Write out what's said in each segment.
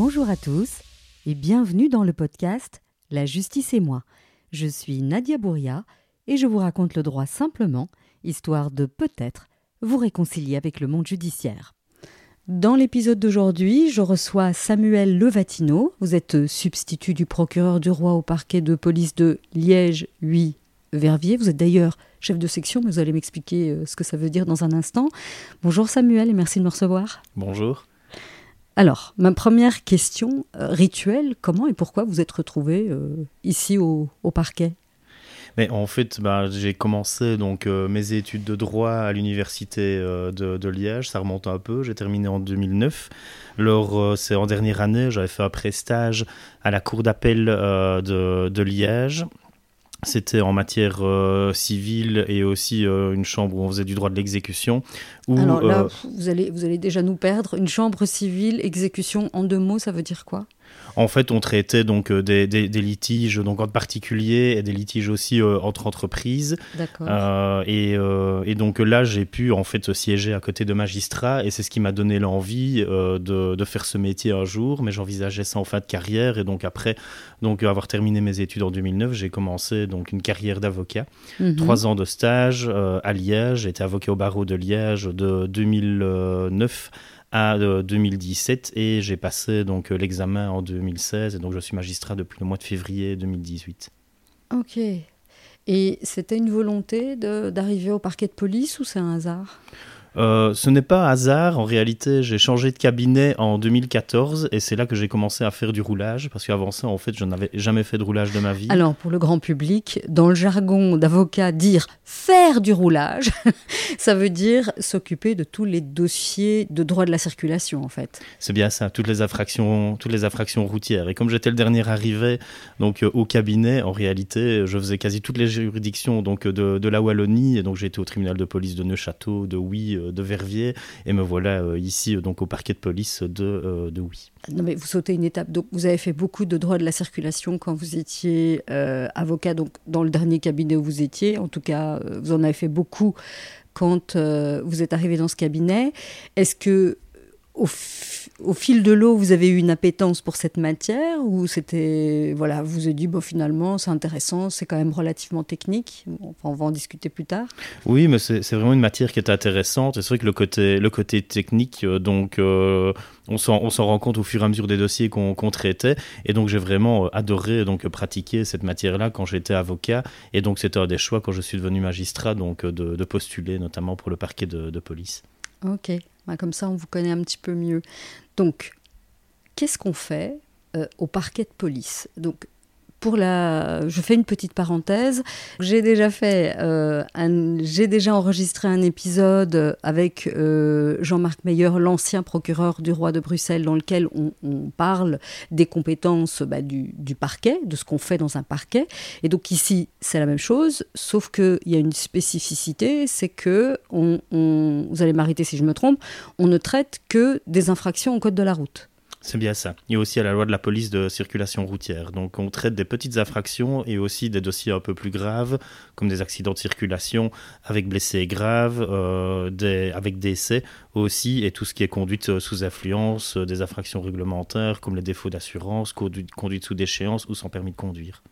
Bonjour à tous et bienvenue dans le podcast La justice et moi. Je suis Nadia Bouria et je vous raconte le droit simplement, histoire de peut-être vous réconcilier avec le monde judiciaire. Dans l'épisode d'aujourd'hui, je reçois Samuel Levatino. Vous êtes substitut du procureur du roi au parquet de police de Liège, 8 Verviers. Vous êtes d'ailleurs chef de section, mais vous allez m'expliquer euh, ce que ça veut dire dans un instant. Bonjour Samuel et merci de me recevoir. Bonjour. Alors, ma première question euh, rituelle, comment et pourquoi vous êtes retrouvé euh, ici au, parquet? Mais en fait, bah, j'ai commencé donc mes études de droit à l'université de, Liège. Ça remonte un peu. J'ai terminé en 2009. Alors, c'est en dernière année, j'avais fait un prestage à la cour d'appel de, Liège. C'était en matière euh, civile et aussi euh, une chambre où on faisait du droit de l'exécution. Alors là, euh, vous, allez, vous allez déjà nous perdre. Une chambre civile, exécution, en deux mots, ça veut dire quoi? En fait, on traitait donc euh, des, litiges donc entre particuliers et des litiges aussi euh, entre entreprises. Euh, et, donc là, j'ai pu en fait siéger à côté de magistrats et c'est ce qui m'a donné l'envie de, faire ce métier un jour. Mais j'envisageais ça en fin de carrière et donc après donc avoir terminé mes études en 2009, j'ai commencé donc une carrière d'avocat. Mhm. Trois ans de stage à Liège. J'étais avocat au barreau de Liège de 2009 à 2017 euh, et j'ai passé donc euh, l'examen en 2016 et donc je suis magistrat depuis le mois de février 2018. Ok. Et c'était une volonté d'arriver au parquet de police ou c'est un hasard? Euh, ce n'est pas hasard, en réalité, j'ai changé de cabinet en 2014 et c'est là que j'ai commencé à faire du roulage parce qu'avant ça, en fait, je n'avais jamais fait de roulage de ma vie. Alors, pour le grand public, dans le jargon d'avocat, dire faire du roulage, ça veut dire s'occuper de tous les dossiers de droit de la circulation, en fait. C'est bien ça, toutes les infractions, toutes les infractions routières. Et comme j'étais le dernier arrivé donc euh, au cabinet, en réalité, je faisais quasi toutes les juridictions donc de, de la Wallonie et donc j'ai été au tribunal de police de Neuchâteau, de Oui, euh, de Verviers et me voilà euh, ici euh, donc au parquet de police de, de. Non mais vous sautez une étape. Donc vous avez fait beaucoup de droit de la circulation quand vous étiez avocat donc dans le dernier cabinet où vous étiez. En tout cas, vous en avez fait beaucoup quand vous êtes arrivé dans ce cabinet. Est-ce que au, fil de l'eau, vous avez eu une appétence pour cette matière ou c'était, voilà, vous avez dit, bon, finalement, c'est intéressant, c'est quand même relativement technique. on va en discuter plus tard. Oui, mais c'est vraiment une matière qui est intéressante. C'est vrai que le côté, le côté technique, euh, donc, euh, on s'en rend compte au fur et à mesure des dossiers qu'on traitait. Et donc, j'ai vraiment euh, adoré donc, pratiquer cette matière-là quand j'étais avocat. Et donc, c'était un des choix quand je suis devenu magistrat, donc, de, postuler notamment pour le parquet de, de police. Ok. Bah, comme ça, on vous connaît un petit peu mieux. Donc, qu'est-ce qu'on fait euh, au parquet de police? Pour la, je fais une petite parenthèse. J'ai déjà fait, euh, j'ai déjà enregistré un épisode avec euh, Jean-Marc Meyer, l'ancien procureur du roi de Bruxelles, dans lequel on, parle des compétences bah, du, parquet, de ce qu'on fait dans un parquet. Et donc ici, c'est la même chose, sauf qu'il y a une spécificité, c'est que vous allez m'arrêter si je me trompe, on ne traite que des infractions au code de la route. C'est bien ça. A aussi à la loi de la police de circulation routière. Donc on traite des petites infractions et aussi des dossiers un peu plus graves, comme des accidents de circulation avec blessés graves, euh, avec décès aussi, et tout ce qui est conduite sous influence, des infractions réglementaires comme les défauts d'assurance, conduite sous déchéance ou sans permis de conduire.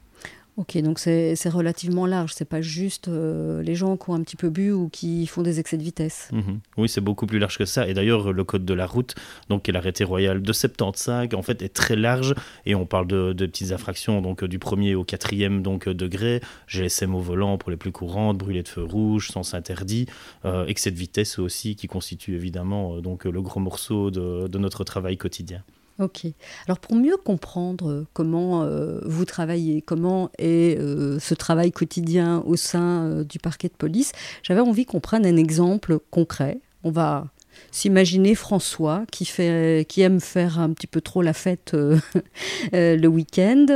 Ok, donc c'est relativement large, c'est pas juste euh, les gens qui ont un petit peu bu ou qui font des excès de vitesse. Mhm. Oui, c'est beaucoup plus large que ça. Et d'ailleurs, le code de la route, donc qui est l'arrêté royal de 75, en fait, est très large. Et on parle de, petites infractions, donc du premier au quatrième donc, degré, GSM au volant pour les plus courantes, brûlé de feu rouge, sens interdit, euh, excès de vitesse aussi, qui constitue évidemment euh, donc, le gros morceau de notre travail quotidien. Ok. Alors pour mieux comprendre euh, comment euh, vous travaillez, comment est euh, ce travail quotidien au sein du parquet de police, j'avais envie qu'on prenne un exemple concret. On va s'imaginer François qui, fait, qui aime faire un petit peu trop la fête le week-end,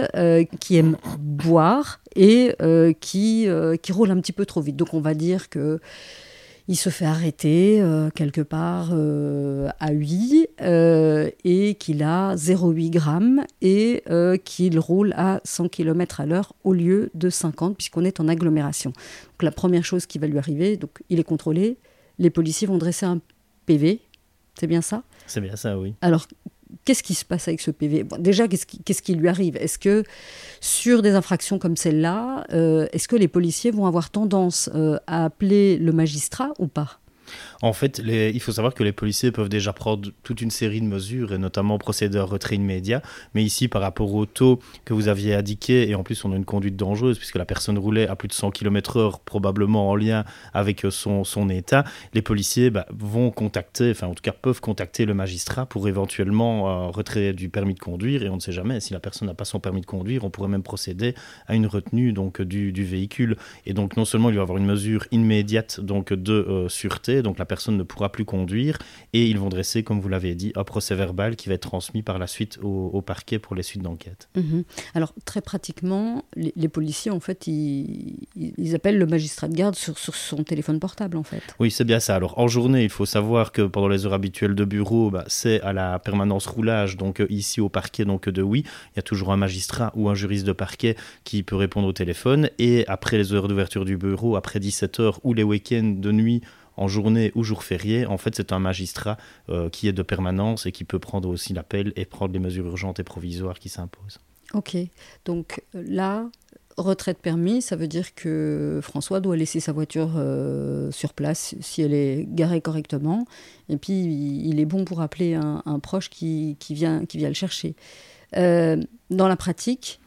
qui aime boire et qui, qui roule un petit peu trop vite. Donc on va dire que il se fait arrêter euh, quelque part euh, à 8 euh, et qu'il a 0,8 grammes et qu'il roule à 100 km à l'heure au lieu de 50 puisqu'on est en agglomération. Donc la première chose qui va lui arriver, donc il est contrôlé, les policiers vont dresser un PV, c'est bien ça? C'est bien ça, oui. Alors qu'est-ce qui se passe avec ce PV Déjà, qu'est-ce qui, qui, lui arrive? Est-ce que sur des infractions comme celle-là, est-ce que les policiers vont avoir tendance à appeler le magistrat ou pas? En fait, il faut savoir que les policiers peuvent déjà prendre toute une série de mesures, et notamment procéder à retrait immédiat. Mais ici, par rapport au taux que vous aviez indiqué, et en plus on a une conduite dangereuse, puisque la personne roulait à plus de 100 km/h, probablement en lien avec son, son état, les policiers bah, vont contacter, enfin en tout cas peuvent contacter le magistrat pour éventuellement euh, retrait du permis de conduire. Et on ne sait jamais, si la personne n'a pas son permis de conduire, on pourrait même procéder à une retenue donc, du, du véhicule. Et donc non seulement il va y avoir une mesure immédiate donc, de euh, sûreté, donc la personne ne pourra plus conduire et ils vont dresser, comme vous l'avez dit, un procès verbal qui va être transmis par la suite au, parquet pour les suites d'enquête. Mhm. Alors très pratiquement, les, policiers en fait, ils, appellent le magistrat de garde sur, son téléphone portable en fait. Oui, c'est bien ça. Alors en journée, il faut savoir que pendant les heures habituelles de bureau, bah, c'est à la permanence roulage, donc euh, ici au parquet donc de oui, il y a toujours un magistrat ou un juriste de parquet qui peut répondre au téléphone et après les heures d'ouverture du bureau, après 17 heures ou les week-ends de nuit en journée ou jour férié, en fait, c'est un magistrat euh, qui est de permanence et qui peut prendre aussi l'appel et prendre les mesures urgentes et provisoires qui s'imposent. Ok, donc là, retraite permis, ça veut dire que François doit laisser sa voiture euh, sur place si elle est garée correctement, et puis il est bon pour appeler un, proche qui, vient, qui vient le chercher. Euh, dans la pratique,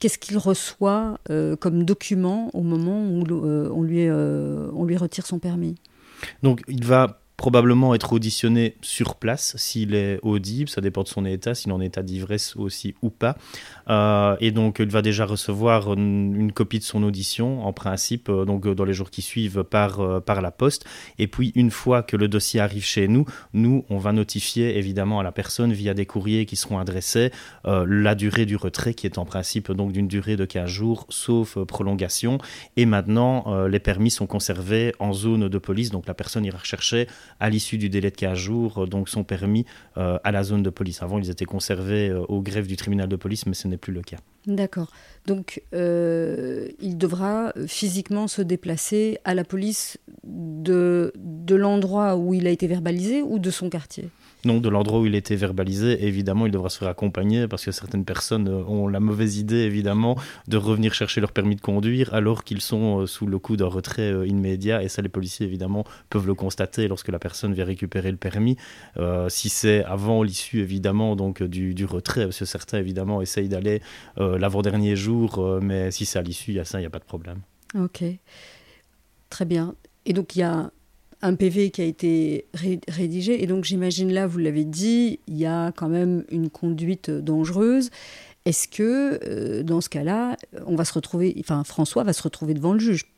qu'est-ce qu'il reçoit comme document au moment où on, lui, on lui retire son permis? Donc il va probablement être auditionné sur place s'il est audible, ça dépend de son état, s'il est en état d'ivresse aussi ou pas. Euh, et donc il va déjà recevoir une, copie de son audition en principe, euh, donc dans les jours qui suivent par, euh, par la poste. Et puis une fois que le dossier arrive chez nous, nous on va notifier évidemment à la personne via des courriers qui seront adressés la durée du retrait qui est en principe donc d'une durée de 15 jours sauf prolongation. Et maintenant les permis sont conservés en zone de police, donc la personne ira rechercher à l'issue du délai de 15 jours, euh, donc sont permis euh, à la zone de police. Avant, ils étaient conservés euh, au greffe du tribunal de police, mais ce n'est plus le cas. D'accord. Donc, il devra physiquement se déplacer à la police de, l'endroit où il a été verbalisé ou de son quartier? Non, de l'endroit où il était verbalisé, évidemment, il devra se faire accompagner parce que certaines personnes euh, ont la mauvaise idée, évidemment, de revenir chercher leur permis de conduire alors qu'ils sont euh, sous le coup d'un retrait euh, immédiat. Et ça, les policiers, évidemment, peuvent le constater lorsque la personne vient récupérer le permis. si c'est avant l'issue, évidemment, donc du, retrait, parce que certains, évidemment, essayent d'aller l'avant-dernier jour, mais si c'est à l'issue, il y a ça, il n'y a pas de problème. Ok. Très bien. Et donc, il y a un PV qui a été rédigé. Et donc j'imagine là, vous l'avez dit, il y a quand même une conduite dangereuse. Est-ce que euh, dans ce cas-là, on va se retrouver, enfin François va se retrouver devant le juge? euh,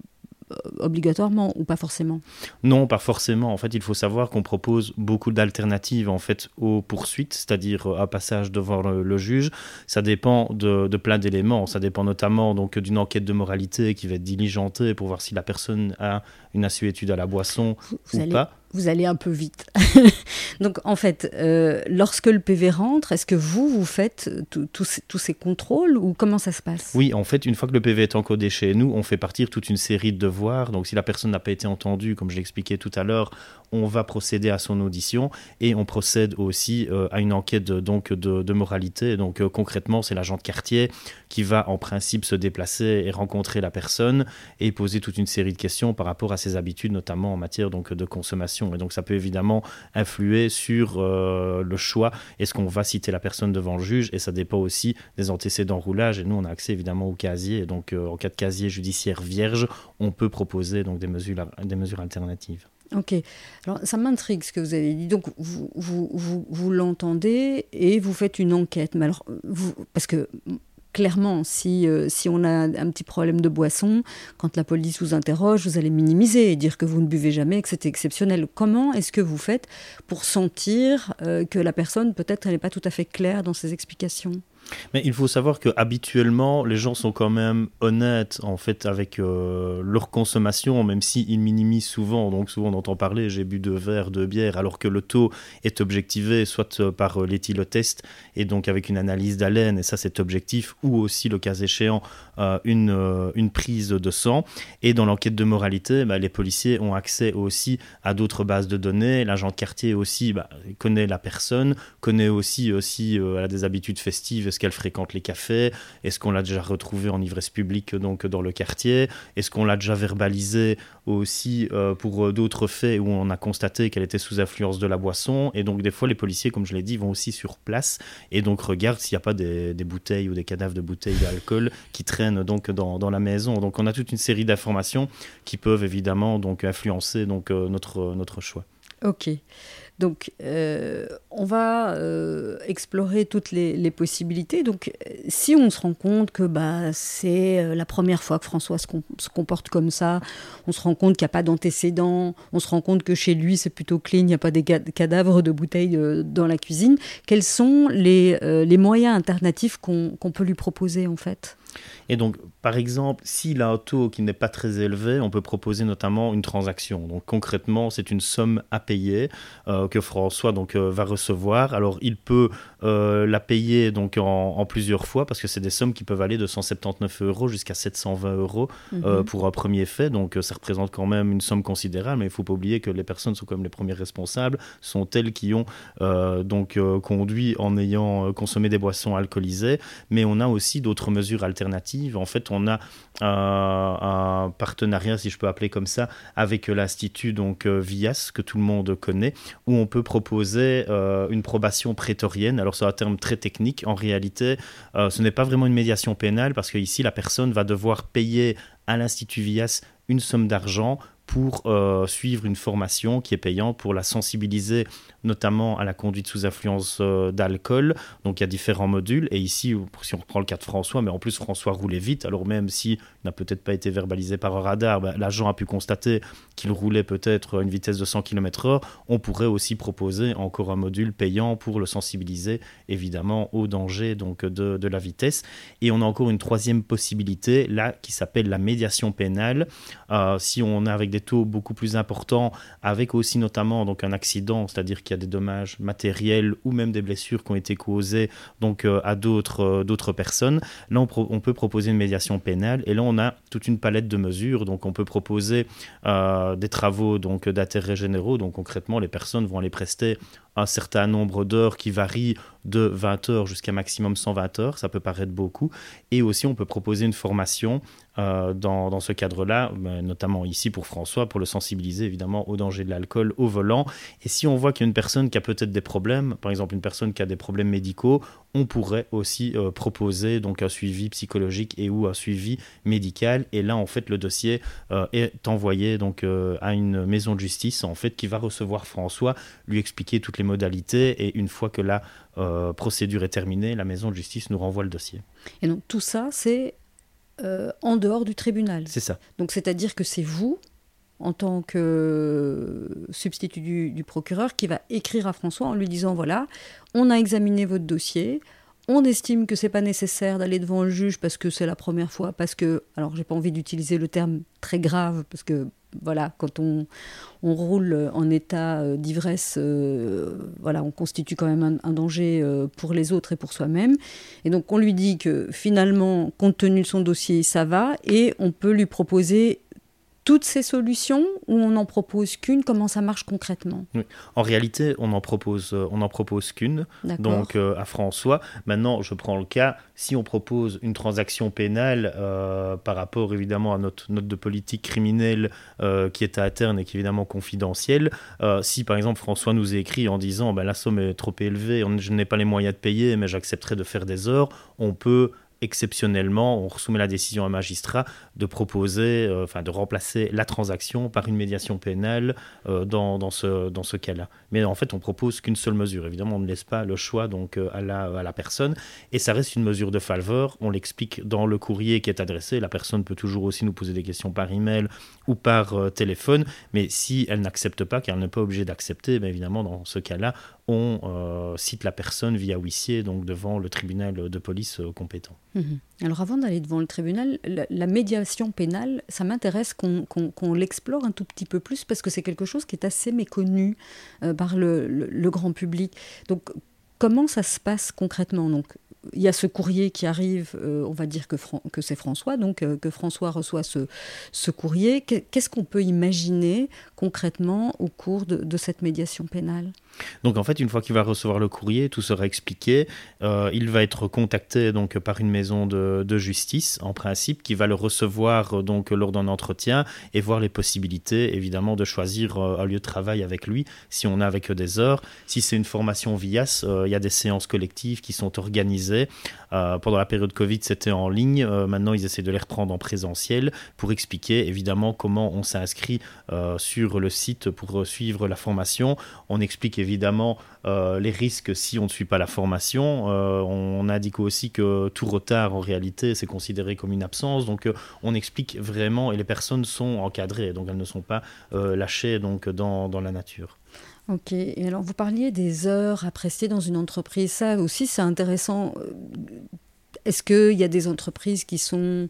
obligatoirement ou pas forcément Non, pas forcément. En fait, il faut savoir qu'on propose beaucoup d'alternatives en fait aux poursuites, c'est-à-dire un passage devant le, juge. Ça dépend de, plein d'éléments. Ça dépend notamment donc d'une enquête de moralité qui va être diligentée pour voir si la personne a une assuétude à la boisson ou pas vous allez un peu vite. Donc en fait, euh, lorsque le PV rentre, est-ce que vous, vous faites tous ces contrôles ou comment ça se passe? Oui, en fait, une fois que le PV est encodé chez nous, on fait partir toute une série de devoirs. Donc si la personne n'a pas été entendue, comme je l'expliquais tout à l'heure, on va procéder à son audition et on procède aussi euh, à une enquête de, donc de, moralité. Donc euh, concrètement, c'est l'agent de quartier qui va en principe se déplacer et rencontrer la personne et poser toute une série de questions par rapport à ses habitudes, notamment en matière donc de consommation. Et donc ça peut évidemment influer sur euh, le choix. Est-ce qu'on va citer la personne devant le juge Et ça dépend aussi des antécédents roulage. Et nous, on a accès évidemment au casier. Et donc en cas de casier judiciaire vierge, on peut proposer donc des mesures, des mesures alternatives. Ok. Alors, ça m'intrigue ce que vous avez dit. Donc, vous, vous, vous, vous l'entendez et vous faites une enquête. Mais alors, vous, parce que clairement, si, euh, si on a un petit problème de boisson, quand la police vous interroge, vous allez minimiser et dire que vous ne buvez jamais, que c'est exceptionnel. Comment est-ce que vous faites pour sentir euh, que la personne, peut-être, elle n'est pas tout à fait claire dans ses explications? Mais il faut savoir que habituellement, les gens sont quand même honnêtes en fait avec euh, leur consommation, même s'ils minimisent souvent. Donc souvent on entend parler, j'ai bu deux verres de bière, alors que le taux est objectivé soit euh, par euh, l'éthylotest et donc avec une analyse d'haleine, et ça c'est objectif, ou aussi le cas échéant une, une prise de sang. Et dans l'enquête de moralité, bah, les policiers ont accès aussi à d'autres bases de données. L'agent de quartier aussi bah, connaît la personne, connaît aussi aussi a des habitudes festives qu'elle fréquente les cafés Est-ce qu'on l'a déjà retrouvée en ivresse publique donc dans le quartier? Est-ce qu'on l'a déjà verbalisée aussi euh, pour euh, d'autres faits où on a constaté qu'elle était sous influence de la boisson? Et donc des fois les policiers, comme je l'ai dit, vont aussi sur place et donc regardent s'il n'y a pas des, bouteilles ou des cadavres de bouteilles d'alcool qui traînent donc dans, dans, la maison. Donc on a toute une série d'informations qui peuvent évidemment donc influencer donc euh, notre notre choix. Ok. Donc, euh, on va euh, explorer toutes les, possibilités. Donc, si on se rend compte que bah, c'est euh, la première fois que François se, comporte comme ça, on se rend compte qu'il n'y a pas d'antécédents, on se rend compte que chez lui c'est plutôt clean, il n'y a pas des cadavres de bouteilles dans la cuisine, quels sont les, moyens alternatifs qu'on peut lui proposer en fait? Et donc, par exemple, s'il a un taux qui n'est pas très élevé, on peut proposer notamment une transaction. Donc, concrètement, c'est une somme à payer euh, que François donc, euh, va recevoir. Alors, il peut euh, la payer donc, en, plusieurs fois parce que c'est des sommes qui peuvent aller de 179 euros jusqu'à 720 euros mhm. pour un premier fait. Donc, ça représente quand même une somme considérable. Mais il ne faut pas oublier que les personnes sont comme les premiers responsables, sont elles qui ont donc conduit en ayant consommé des boissons alcoolisées. Mais on a aussi d'autres mesures alternatives en fait, on a un partenariat, si je peux appeler comme ça, avec l'Institut donc euh, VIAS, que tout le monde connaît, où on peut proposer euh, une probation prétorienne. Alors, c'est un terme très technique. En réalité, euh, ce n'est pas vraiment une médiation pénale, parce qu'ici, la personne va devoir payer à l'Institut VIAS une somme d'argent pour suivre une formation qui est payante pour la sensibiliser notamment à la conduite sous influence euh, d'alcool. Donc il y a différents modules. Et ici, si on reprend le cas de François, mais en plus François roulait vite, alors même s'il n'a peut-être pas été verbalisé par un radar, ben, l'agent a pu constater qu'il roulait peut-être à une vitesse de 100 km/h. On pourrait aussi proposer encore un module payant pour le sensibiliser évidemment au danger donc, de, de la vitesse. Et on a encore une troisième possibilité là qui s'appelle la médiation pénale. Euh, si on est avec des taux beaucoup plus importants, avec aussi notamment donc un accident, c'est-à-dire il y a des dommages matériels ou même des blessures qui ont été causées donc, euh, à d'autres euh, d'autres personnes. Là, on, peut proposer une médiation pénale et là, on a toute une palette de mesures. Donc, on peut proposer euh, des travaux donc d'intérêt généraux. Donc, concrètement, les personnes vont aller prester un certain nombre d'heures qui varie de 20 heures jusqu'à maximum 120 heures, ça peut paraître beaucoup. Et aussi, on peut proposer une formation euh, dans, ce cadre-là, ben, notamment ici pour François, pour le sensibiliser évidemment au danger de l'alcool au volant. Et si on voit qu'il y a une personne qui a peut-être des problèmes, par exemple une personne qui a des problèmes médicaux, on pourrait aussi euh, proposer donc un suivi psychologique et ou un suivi médical. Et là, en fait, le dossier euh, est envoyé donc à une maison de justice en fait qui va recevoir François, lui expliquer toutes les modalités et une fois que la euh, procédure est terminée, la maison de justice nous renvoie le dossier. Et donc tout ça, c'est euh, en dehors du tribunal. C'est ça. Donc c'est-à-dire que c'est vous, en tant que substitut du, procureur, qui va écrire à François en lui disant voilà, on a examiné votre dossier. On estime que c'est pas nécessaire d'aller devant le juge parce que c'est la première fois, parce que, alors j'ai pas envie d'utiliser le terme très grave, parce que voilà, quand on, roule en état euh, d'ivresse, euh, voilà, on constitue quand même un, danger euh, pour les autres et pour soi-même. Et donc on lui dit que finalement, compte tenu de son dossier, ça va, et on peut lui proposer toutes ces solutions ou on n'en propose qu'une? Comment ça marche concrètement? En réalité, on n'en propose, euh, on en propose qu'une, donc euh, à François. Maintenant, je prends le cas, si on propose une transaction pénale euh, par rapport évidemment à notre note de politique criminelle qui est à interne et qui est évidemment confidentielle, si par exemple François nous écrit en disant ben, la somme est trop élevée, je n'ai pas les moyens de payer, mais j'accepterai de faire des heures, on peut exceptionnellement, on soumet la décision à un magistrat de proposer, euh, enfin de remplacer la transaction par une médiation pénale euh, dans, ce, dans cas-là. Mais en fait, on propose qu'une seule mesure. Évidemment, on ne laisse pas le choix donc euh, à, la, à la personne et ça reste une mesure de faveur. On l'explique dans le courrier qui est adressé. La personne peut toujours aussi nous poser des questions par email ou par téléphone, mais si elle n'accepte pas, car elle n'est pas obligée d'accepter, bien évidemment, dans ce cas-là, on cite la personne via huissier, donc devant le tribunal de police compétent. Mhm. Alors avant d'aller devant le tribunal, la, médiation pénale, ça m'intéresse qu'on l'explore un tout petit peu plus parce que c'est quelque chose qui est assez méconnu par le, le, grand public. Donc comment ça se passe concrètement Donc? Il y a ce courrier qui arrive, euh, on va dire que, c'est François, donc euh, que François reçoit ce courrier. Qu'est-ce qu'on peut imaginer concrètement au cours de cette médiation pénale? Donc en fait, une fois qu'il va recevoir le courrier, tout sera expliqué. Euh, il va être contacté donc par une maison de, justice, en principe, qui va le recevoir euh, donc lors d'un entretien et voir les possibilités, évidemment, de choisir euh, un lieu de travail avec lui, si on a avec des heures. Si c'est une formation VIAS, il y a des séances collectives qui sont organisées. pendant la période Covid, c'était en ligne. maintenant, ils essaient de les reprendre en présentiel pour expliquer, évidemment, comment on s'inscrit sur le site pour suivre la formation. On explique évidemment euh, les risques si on ne suit pas la formation. Euh, on, indique aussi que tout retard, en réalité, c'est considéré comme une absence. Donc, euh, on explique vraiment, et les personnes sont encadrées, donc elles ne sont pas lâchées donc, dans, dans la nature. Ok, et alors vous parliez des heures appréciées dans une entreprise, ça aussi c'est intéressant. Est-ce qu'il y a des entreprises qui sont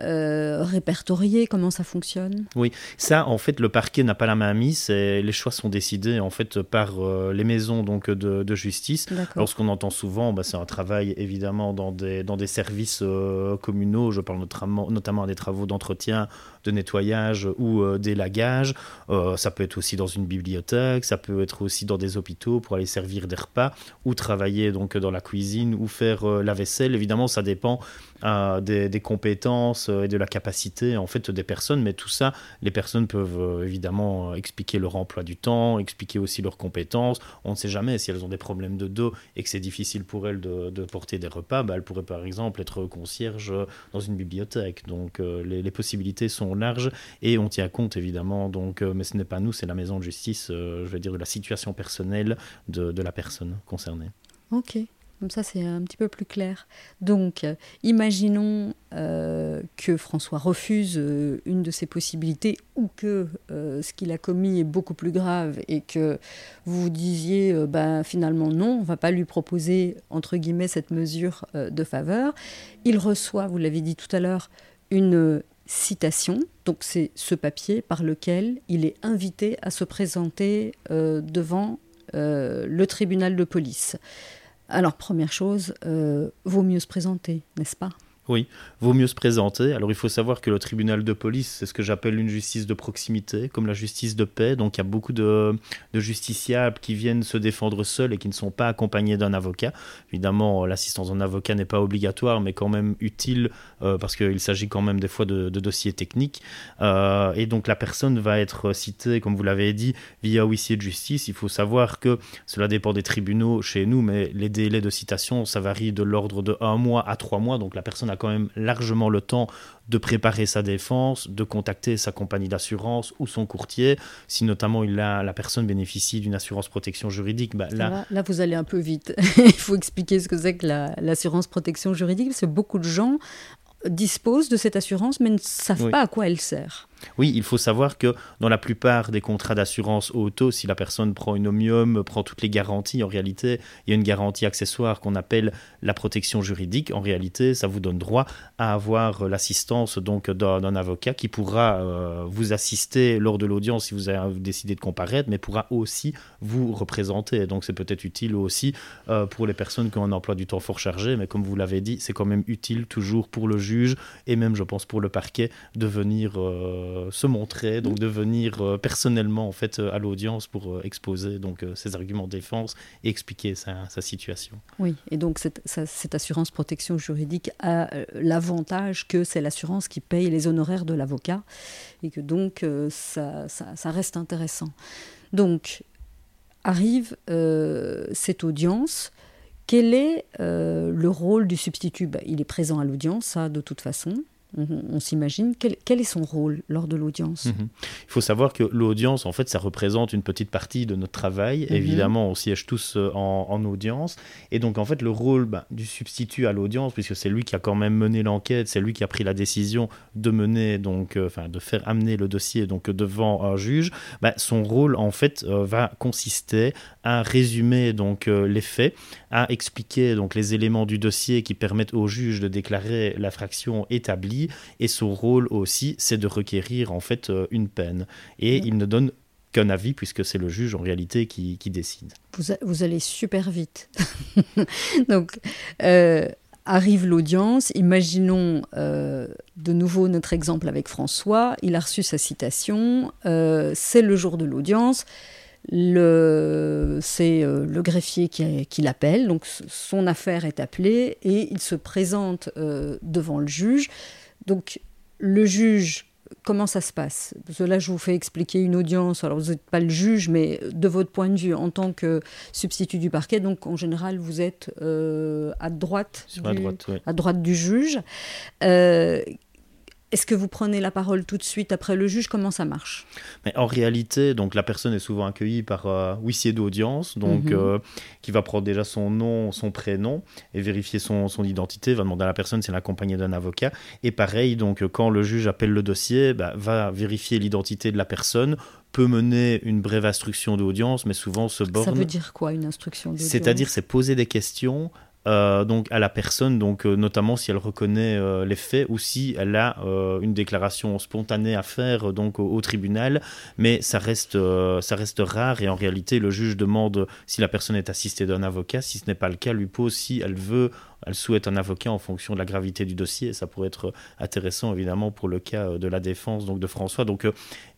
euh, répertorié Comment ça fonctionne? Oui, ça, en fait, le parquet n'a pas la main mise. Les choix sont décidés en fait par euh, les maisons donc de, justice. Lorsqu'on entend souvent, bah, c'est un travail évidemment dans des dans des services euh, communaux. Je parle notamment notamment des travaux d'entretien, de nettoyage ou d'élagage. ça peut être aussi dans une bibliothèque. Ça peut être aussi dans des hôpitaux pour aller servir des repas ou travailler donc dans la cuisine ou faire la vaisselle. Évidemment, ça dépend des, compétences euh, et de la capacité en fait des personnes. Mais tout ça, les personnes peuvent euh, évidemment expliquer leur emploi du temps, expliquer aussi leurs compétences. On ne sait jamais si elles ont des problèmes de dos et que c'est difficile pour elles de, porter des repas. Bah, elles pourraient par exemple être concierge dans une bibliothèque. Donc euh, les, possibilités sont larges et on tient compte évidemment. Donc, mais ce n'est pas nous, c'est la maison de justice, je veux dire, de la situation personnelle de, la personne concernée. Ok. Comme ça, c'est un petit peu plus clair. Donc, imaginons euh, que François refuse euh, une de ces possibilités ou que euh, ce qu'il a commis est beaucoup plus grave et que vous disiez ben, finalement non, on va pas lui proposer, entre guillemets, cette mesure de faveur. Il reçoit, vous l'avez dit tout à l'heure, une citation. Donc, c'est ce papier par lequel il est invité à se présenter devant le tribunal de police. Alors, première chose, euh, vaut mieux se présenter, n'est-ce pas? Oui, vaut mieux se présenter. Alors il faut savoir que le tribunal de police, c'est ce que j'appelle une justice de proximité, comme la justice de paix. Donc il y a beaucoup de, justiciables qui viennent se défendre seuls et qui ne sont pas accompagnés d'un avocat. Évidemment, l'assistance d'un avocat n'est pas obligatoire, mais quand même utile euh, parce qu'il s'agit quand même des fois de, dossiers techniques. Euh, et donc la personne va être citée, comme vous l'avez dit, via huissier de justice. Il faut savoir que cela dépend des tribunaux chez nous, mais les délais de citation, ça varie de l'ordre de un mois à trois mois. Donc la personne a quand même largement le temps de préparer sa défense, de contacter sa compagnie d'assurance ou son courtier. Si notamment il a, la personne bénéficie d'une assurance protection juridique, bah là... là vous allez un peu vite. il faut expliquer ce que c'est que l'assurance protection juridique, parce que beaucoup de gens disposent de cette assurance mais ne savent pas à quoi elle sert. Oui, il faut savoir que dans la plupart des contrats d'assurance auto, si la personne prend une omium, prend toutes les garanties, en réalité, il y a une garantie accessoire qu'on appelle la protection juridique. En réalité, ça vous donne droit à avoir l'assistance donc d'un avocat qui pourra euh, vous assister lors de l'audience si vous avez décidé de comparaître, mais pourra aussi vous représenter. Donc c'est peut-être utile aussi euh, pour les personnes qui ont un emploi du temps fort chargé, mais comme vous l'avez dit, c'est quand même utile toujours pour le juge et même, je pense, pour le parquet de venir euh, euh, se montrer, donc de venir euh, personnellement en fait à l'audience pour euh, exposer donc ses arguments de défense et expliquer sa, situation. Oui, et donc cette, assurance protection juridique a l'avantage que c'est l'assurance qui paye les honoraires de l'avocat et que donc ça, ça, reste intéressant. Donc arrive cette audience. Quel est le rôle du substitut? Ben, Il est présent à l'audience, ça, de toute façon. On, s'imagine. Quel, est son rôle lors de l'audience? Mhm. Il faut savoir que l'audience, en fait, ça représente une petite partie de notre travail. Mhm. Évidemment, on siège tous euh, en, audience. Et donc, en fait, le rôle bah, du substitut à l'audience, puisque c'est lui qui a quand même mené l'enquête, c'est lui qui a pris la décision de mener, donc, euh, de faire amener le dossier donc devant un juge, bah, son rôle, en fait, euh, va consister à résumer donc les faits, à expliquer donc les éléments du dossier qui permettent au juge de déclarer l'infraction établie et son rôle aussi, c'est de requérir en fait euh, une peine. Et il ne donne qu'un avis puisque c'est le juge en réalité qui, décide. Vous, allez super vite. Donc, euh, arrive l'audience. Imaginons euh, de nouveau notre exemple avec François. Il a reçu sa citation. c'est le jour de l'audience. Le, c'est le greffier qui, qui l'appelle, donc son affaire est appelée et il se présente devant le juge. Donc, le juge, comment ça se passe? Parce que là, je vous fais expliquer une audience. Alors, vous n'êtes pas le juge, mais de votre point de vue, en tant que substitut du parquet, donc en général, vous êtes euh, à droite, du, droite, à droite du juge. Euh, est-ce que vous prenez la parole tout de suite après le juge? Comment ça marche? Mais En réalité, donc la personne est souvent accueillie par un huissier d'audience, donc mhm. euh, qui va prendre déjà son nom, son prénom et vérifier son, son identité. Va demander à la personne si elle est accompagnée d'un avocat. Et pareil, donc quand le juge appelle le dossier, bah, va vérifier l'identité de la personne peut mener une brève instruction d'audience, mais souvent se borne. Ça veut dire quoi une instruction d'audience? C'est-à-dire, c'est poser des questions euh, donc à la personne, donc euh, notamment si elle reconnaît euh, les faits ou si elle a une déclaration spontanée à faire donc au, tribunal, mais ça reste ça reste rare et en réalité le juge demande si la personne est assistée d'un avocat, si ce n'est pas le cas, lui pose si elle veut elle souhaite un avocat en fonction de la gravité du dossier. Ça pourrait être intéressant évidemment pour le cas de la défense donc de François. Donc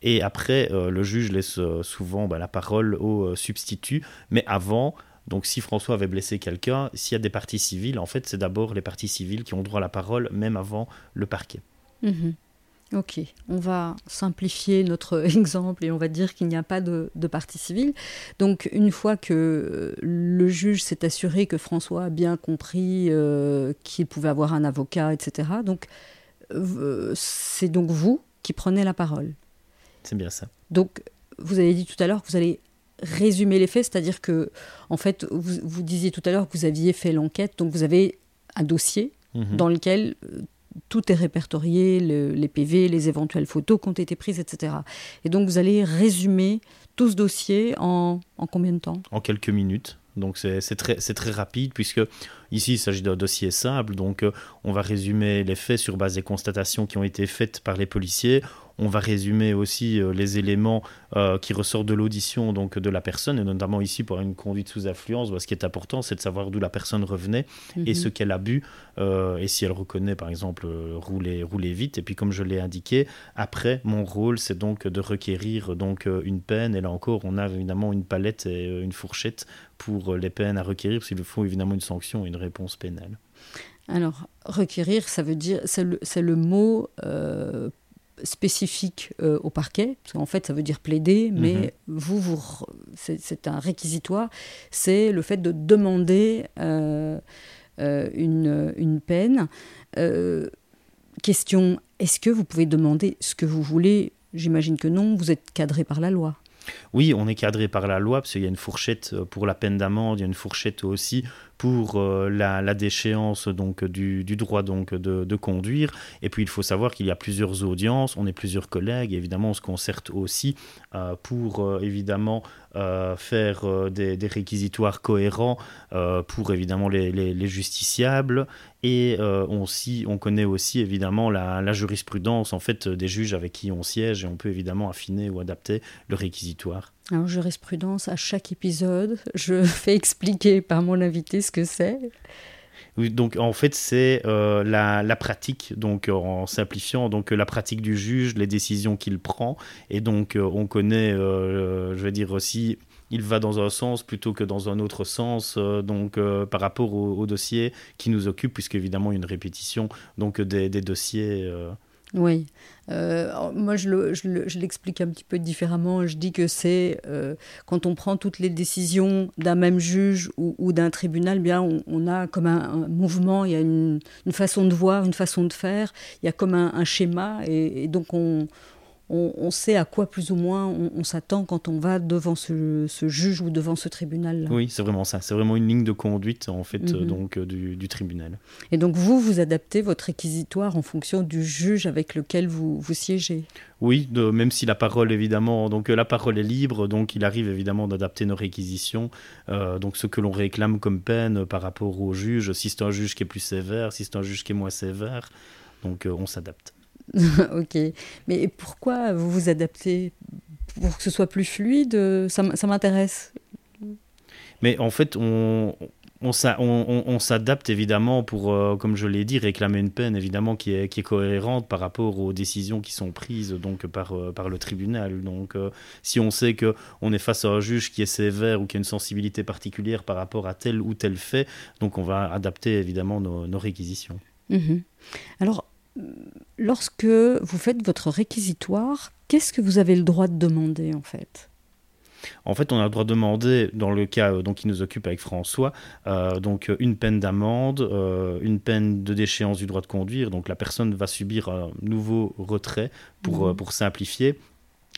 et après le juge laisse souvent bah, la parole au substitut, mais avant donc si François avait blessé quelqu'un, s'il y a des parties civiles, en fait, c'est d'abord les parties civiles qui ont droit à la parole, même avant le parquet. Mhm. Ok, on va simplifier notre exemple et on va dire qu'il n'y a pas de, de partie civile. Donc une fois que euh, le juge s'est assuré que François a bien compris euh, qu'il pouvait avoir un avocat, etc., donc euh, c'est donc vous qui prenez la parole. C'est bien ça. Donc vous avez dit tout à l'heure que vous allez résumer les faits, c'est-à-dire que, en fait, vous, vous, disiez tout à l'heure que vous aviez fait l'enquête, donc vous avez un dossier mhm. dans lequel euh, tout est répertorié, les PV, les éventuelles photos qui ont été prises, etc. Et donc vous allez résumer tout ce dossier en, en combien de temps? En quelques minutes. Donc c'est très, très rapide puisque ici il s'agit d'un dossier simple. Donc euh, on va résumer les faits sur base des constatations qui ont été faites par les policiers. On va résumer aussi euh, les éléments euh, qui ressortent de l'audition donc de la personne, et notamment ici pour une conduite sous influence. ce qui est important, c'est de savoir d'où la personne revenait et mhm. ce qu'elle a bu, euh, et si elle reconnaît par exemple rouler, rouler vite. Et puis comme je l'ai indiqué, après, mon rôle, c'est donc de requérir donc une peine. Et là encore, on a évidemment une palette et une fourchette pour les peines à requérir, parce qu'il faut évidemment une sanction et une réponse pénale. Alors, requérir, ça veut dire, c'est le, le, mot spécifique euh, au parquet, parce qu'en fait ça veut dire plaider, mais mhm. vous, vous c'est un réquisitoire, c'est le fait de demander euh, euh, une, une, peine. question, est-ce que vous pouvez demander ce que vous voulez? J'imagine que non, vous êtes cadré par la loi. Oui, on est cadré par la loi, parce qu'il y a une fourchette pour la peine d'amende, il y a une fourchette aussi pour euh, la, déchéance donc du, droit donc de, conduire. Et puis il faut savoir qu'il y a plusieurs audiences, on est plusieurs collègues, évidemment on se concerte aussi euh, pour euh, évidemment faire des, réquisitoires cohérents pour évidemment les, justiciables. Et on, on connaît aussi évidemment la, la, jurisprudence en fait des juges avec qui on siège et on peut évidemment affiner ou adapter le réquisitoire. Alors, jurisprudence, à chaque épisode, je fais expliquer par mon invité ce que c'est. Donc en fait c'est euh, la, pratique, donc en simplifiant, donc la pratique du juge, les décisions qu'il prend, et donc euh, on connaît, euh, je vais dire aussi, il va dans un sens plutôt que dans un autre sens, donc par rapport au, dossier qui nous occupe, puisqu'évidemment il y a une répétition donc des dossiers Oui. Euh, moi, je l'explique un petit peu différemment. Je dis que c'est euh, quand on prend toutes les décisions d'un même juge ou, d'un tribunal, bien, on, a comme un, mouvement, il y a une, façon de voir, une façon de faire, il y a comme un, schéma, et donc on, on, sait à quoi plus ou moins on, s'attend quand on va devant ce, juge ou devant ce tribunal. -là. Oui, c'est vraiment ça. C'est vraiment une ligne de conduite en fait mhm. donc euh, du, tribunal. Et donc vous, vous adaptez votre réquisitoire en fonction du juge avec lequel vous, vous siégez. Oui, même si la parole évidemment, donc euh, la parole est libre, donc il arrive évidemment d'adapter nos réquisitions, euh, donc ce que l'on réclame comme peine par rapport au juge, si c'est un juge qui est plus sévère, si c'est un juge qui est moins sévère, donc on s'adapte. ok. Mais pourquoi vous vous adaptez Pour que ce soit plus fluide? Ça, m'intéresse. Mais en fait, on, on, s'adapte évidemment pour, euh, comme je l'ai dit, réclamer une peine évidemment qui est, qui est, cohérente par rapport aux décisions qui sont prises donc par, euh, par le tribunal. Donc, euh, si on sait que on est face à un juge qui est sévère ou qui a une sensibilité particulière par rapport à tel ou tel fait, donc on va adapter évidemment nos, réquisitions. Mhm. Alors, lorsque vous faites votre réquisitoire, qu'est-ce que vous avez le droit de demander en fait? En fait, on a le droit de demander, dans le cas euh, donc, qui nous occupe avec François, euh, donc une peine d'amende, euh, une peine de déchéance du droit de conduire. Donc la personne va subir un nouveau retrait pour, mmh. pour simplifier.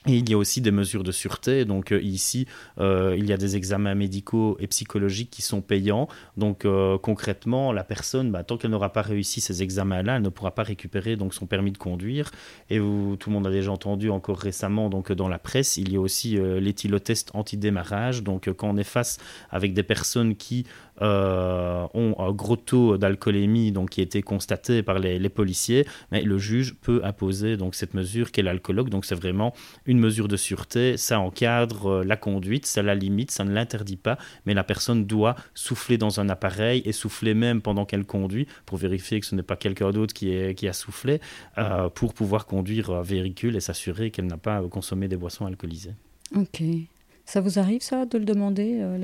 Et il y a aussi des mesures de sûreté. Donc euh, ici, euh, il y a des examens médicaux et psychologiques qui sont payants. Donc euh, concrètement, la personne, bah, tant qu'elle n'aura pas réussi ces examens-là, elle ne pourra pas récupérer donc son permis de conduire. Et tout le monde a déjà entendu encore récemment donc dans la presse, il y a aussi l'éthylotest anti-démarrage. Donc quand on est face avec des personnes qui ont un gros taux d'alcoolémie donc qui a été constaté par les, policiers, mais le juge peut imposer donc cette mesure qu'est l'alcoologue. Donc c'est vraiment une mesure de sûreté. Ça encadre euh, la conduite, ça la limite, ça ne l'interdit pas, mais la personne doit souffler dans un appareil et souffler même pendant qu'elle conduit pour vérifier que ce n'est pas quelqu'un d'autre qui, qui a soufflé euh, pour pouvoir conduire un véhicule et s'assurer qu'elle n'a pas consommé des boissons alcoolisées. Ok. Ça vous arrive, ça, de le demander, euh,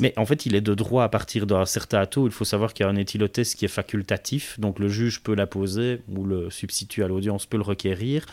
Mais en fait, il est de droit à partir d'un certain taux. Il faut savoir qu'il y a un éthylotest qui est facultatif, donc le juge peut l'apposer ou le substitut à l'audience peut le requérir.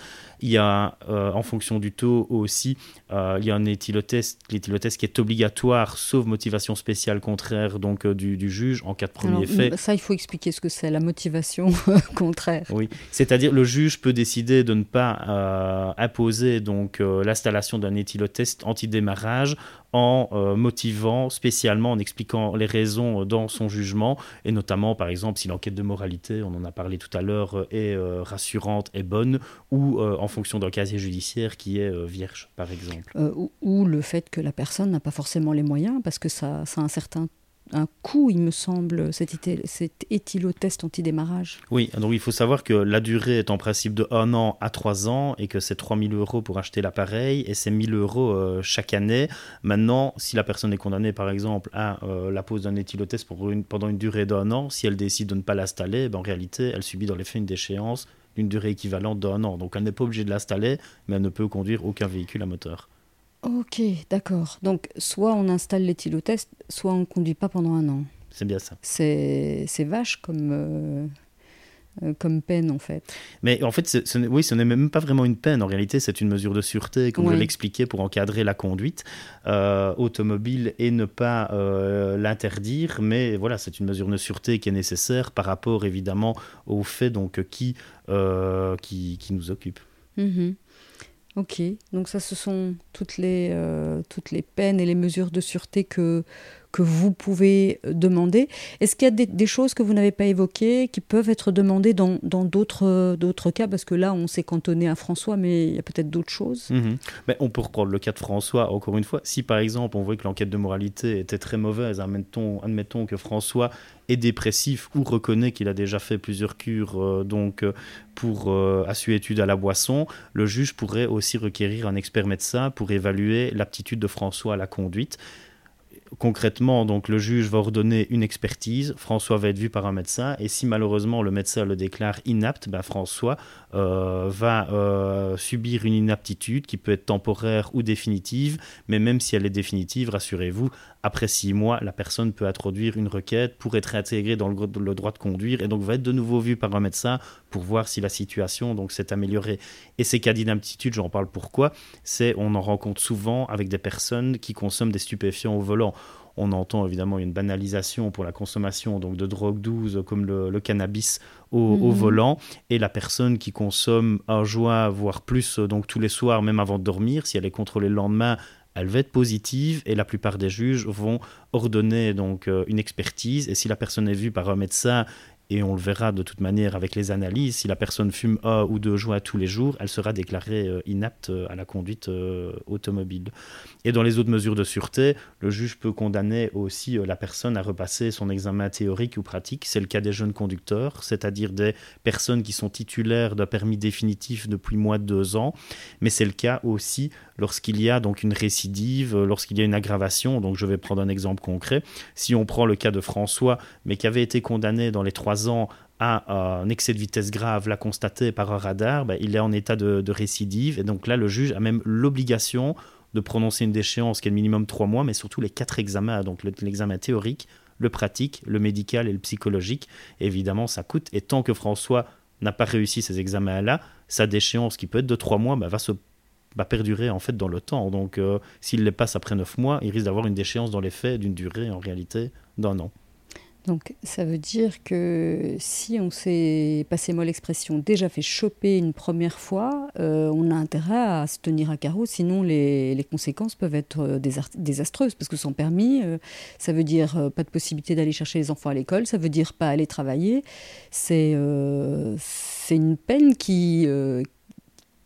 Il y a, euh, en fonction du taux aussi, euh, il y a un éthylotest, l'éthylotest qui est obligatoire, sauf motivation spéciale contraire donc euh, du, juge en cas de premier fait. Ça, il faut expliquer ce que c'est, la motivation contraire. Oui, c'est-à-dire le juge peut décider de ne pas imposer donc l'installation d'un éthylotest anti-démarrage en euh, motivant spécialement, en expliquant les raisons dans son jugement, et notamment par exemple si l'enquête de moralité, on en a parlé tout à l'heure, euh, est euh, rassurante et bonne, ou en fonction d'un casier judiciaire qui est vierge, par exemple. Ou, le fait que la personne n'a pas forcément les moyens, parce que ça, ça a un certain un coût, il me semble, cet, éthylotest anti-démarrage. Oui, donc il faut savoir que la durée est en principe de 1 an à 3 ans et que c'est 3000 euros pour acheter l'appareil et c'est 1000 euros euh, chaque année. Maintenant, si la personne est condamnée, par exemple, à euh, la pose d'un éthylotest pendant une durée d'un an, si elle décide de ne pas l'installer, ben, en réalité, elle subit dans les faits une déchéance d'une durée équivalente d'un an. Donc elle n'est pas obligée de l'installer, mais elle ne peut conduire aucun véhicule à moteur. Ok, d'accord. Donc, soit on installe l'éthylotest, soit on ne conduit pas pendant un an. C'est bien ça. C'est vache comme, euh, euh, comme peine, en fait. Mais en fait, ce oui, ce n'est même pas vraiment une peine. En réalité, c'est une mesure de sûreté, comme je l'expliquais, pour encadrer la conduite euh, automobile et ne pas l'interdire. Mais voilà, c'est une mesure de sûreté qui est nécessaire par rapport, évidemment, au fait donc, qui, qui, qui nous occupe. Mm Ok, donc ça, ce sont toutes les, euh, toutes les peines et les mesures de sûreté que, que vous pouvez demander. Est-ce qu'il y a des, choses que vous n'avez pas évoquées qui peuvent être demandées dans d'autres d'autres cas? Parce que là, on s'est cantonné à François, mais il y a peut-être d'autres choses. Mhm. Mais on peut reprendre le cas de François, encore une fois. Si par exemple, on voit que l'enquête de moralité était très mauvaise, admettons, admettons que François est dépressif ou reconnaît qu'il a déjà fait plusieurs cures euh, donc euh, pour euh, assuétude à la boisson, le juge pourrait aussi requérir un expert médecin pour évaluer l'aptitude de François à la conduite concrètement, donc le juge va ordonner une expertise, François va être vu par un médecin, et si malheureusement le médecin le déclare inapte, ben François va euh, subir une inaptitude qui peut être temporaire ou définitive, mais même si elle est définitive, rassurez-vous, après six mois, la personne peut introduire une requête pour être intégrée dans le, droit de conduire et donc va être de nouveau vu par un médecin pour voir si la situation donc s'est améliorée. Et ces cas d'inaptitude, j'en parle pourquoi, c'est on en rencontre souvent avec des personnes qui consomment des stupéfiants au volant on entend évidemment une banalisation pour la consommation donc de drogue douce comme le, cannabis au, mhm. volant et la personne qui consomme un joint voire plus donc tous les soirs même avant de dormir si elle est contrôlée le lendemain elle va être positive et la plupart des juges vont ordonner donc euh, une expertise et si la personne est vue par un médecin et on le verra de toute manière avec les analyses, si la personne fume un ou deux joints tous les jours, elle sera déclarée euh, inapte euh, à la conduite euh, automobile. Et dans les autres mesures de sûreté, le juge peut condamner aussi la personne à repasser son examen théorique ou pratique. C'est le cas des jeunes conducteurs, c'est-à-dire des personnes qui sont titulaires d'un permis définitif depuis moins de deux ans, mais c'est le cas aussi lorsqu'il y a donc une récidive, lorsqu'il y a une aggravation. Donc je vais prendre un exemple concret. Si on prend le cas de François, mais qui avait été condamné dans les trois ans à un excès de vitesse grave, l'a constaté par un radar, ben, il est en état de, récidive. Et donc là, le juge a même l'obligation de prononcer une déchéance qui est le minimum trois mois, mais surtout les quatre examens, donc l'examen théorique, le pratique, le médical et le psychologique. évidemment, ça coûte. Et tant que François n'a pas réussi ces examens-là, sa déchéance, qui peut être de trois mois, ben, va va perdurer en fait dans le temps. Donc euh, s'il les passe après neuf mois, il risque d'avoir une déchéance dans les faits d'une durée en réalité d'un an. Donc ça veut dire que si on s'est, passé moi l'expression, déjà fait choper une première fois, euh, on a intérêt à se tenir à carreau, sinon les, conséquences peuvent être euh, désastreuses, parce que sans permis, ça veut dire pas de possibilité d'aller chercher les enfants à l'école, ça veut dire pas aller travailler, c'est c'est une peine qui,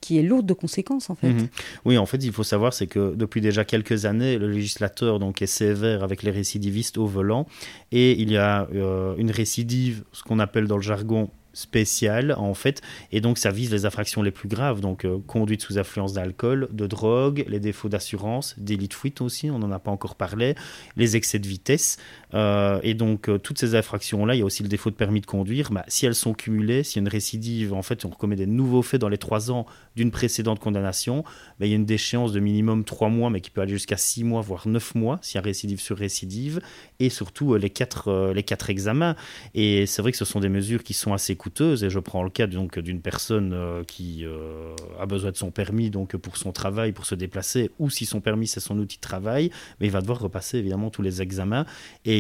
qui est lourde de conséquences en fait. Mhm. Oui, en fait, il faut savoir c'est que depuis déjà quelques années, le législateur donc est sévère avec les récidivistes au volant et il y a euh, une récidive, ce qu'on appelle dans le jargon spécial en fait et donc ça vise les infractions les plus graves donc euh, conduite sous influence d'alcool de drogue les défauts d'assurance délit de fuite aussi on n'en a pas encore parlé les excès de vitesse euh, et donc euh, toutes ces infractions là il y a aussi le défaut de permis de conduire bah, si elles sont cumulées s'il y a une récidive en fait on commet des nouveaux faits dans les trois ans d'une précédente condamnation bah, il y a une déchéance de minimum trois mois mais qui peut aller jusqu'à six mois voire neuf mois s'il y a récidive sur récidive et surtout les quatre les quatre examens et c'est vrai que ce sont des mesures qui sont assez coûteuse. Et je prends le cas d'une personne euh, qui euh, a besoin de son permis donc pour son travail, pour se déplacer, ou si son permis c'est son outil de travail, mais il va devoir repasser évidemment tous les examens.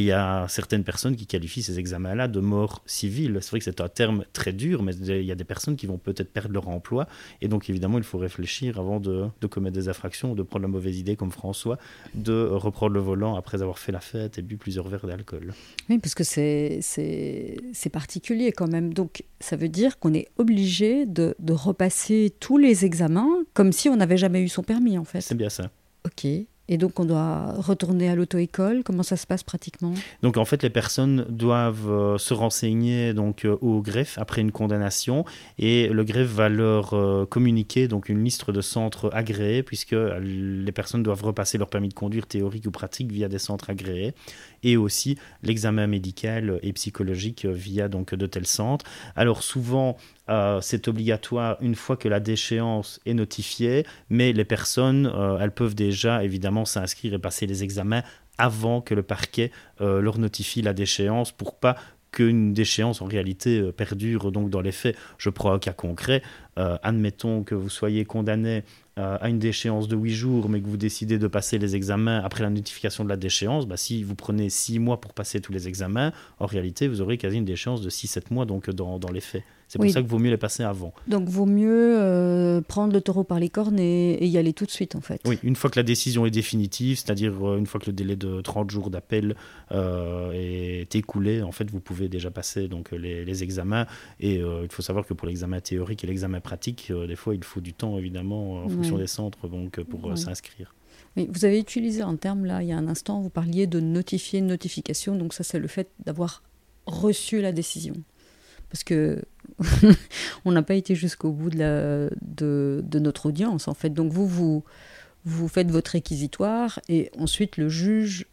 Il y a certaines personnes qui qualifient ces examens-là de mort civile. C'est vrai que c'est un terme très dur, mais il y a des personnes qui vont peut-être perdre leur emploi. Et donc évidemment, il faut réfléchir avant de, de commettre des infractions, de prendre la mauvaise idée comme François, de reprendre le volant après avoir fait la fête et bu plusieurs verres d'alcool. Oui, parce que c'est particulier quand même. Donc ça veut dire qu'on est obligé de, repasser tous les examens comme si on n'avait jamais eu son permis, en fait. C'est bien ça. Ok. Et donc on doit retourner à l'auto-école. Comment ça se passe pratiquement? Donc en fait les personnes doivent euh, se renseigner donc euh, au greffe après une condamnation. Et le greffe va leur euh, communiquer donc une liste de centres agréés puisque les personnes doivent repasser leur permis de conduire théorique ou pratique via des centres agréés. Et aussi l'examen médical et psychologique via donc de tels centres. Alors souvent euh, c'est obligatoire une fois que la déchéance est notifiée, mais les personnes, euh, elles peuvent déjà évidemment s'inscrire et passer les examens avant que le parquet euh, leur notifie la déchéance pour pas qu'une déchéance en réalité perdure donc dans les faits. Je prends un cas concret. admettons que vous soyez condamné à une déchéance de 8 jours, mais que vous décidez de passer les examens après la notification de la déchéance, bah, si vous prenez 6 mois pour passer tous les examens, en réalité, vous aurez quasi une déchéance de 6-7 mois donc dans, dans les faits. C'est pour ça qu'il vaut mieux les passer avant. Donc, vaut mieux euh, prendre le taureau par les cornes et, y aller tout de suite, en fait. Oui, une fois que la décision est définitive, c'est-à-dire euh, une fois que le délai de 30 jours d'appel euh, est écoulé, en fait, vous pouvez déjà passer donc, les, examens. Et il faut savoir que pour l'examen théorique et l'examen pratique, des fois, il faut du temps, évidemment, en fonction des centres, donc, pour s'inscrire. Oui, vous avez utilisé un terme là, il y a un instant, vous parliez de notifier notification, donc ça c'est le fait d'avoir reçu la décision parce que on n'a pas été jusqu'au bout de, notre audience en fait. Donc vous, vous, faites votre réquisitoire et ensuite le juge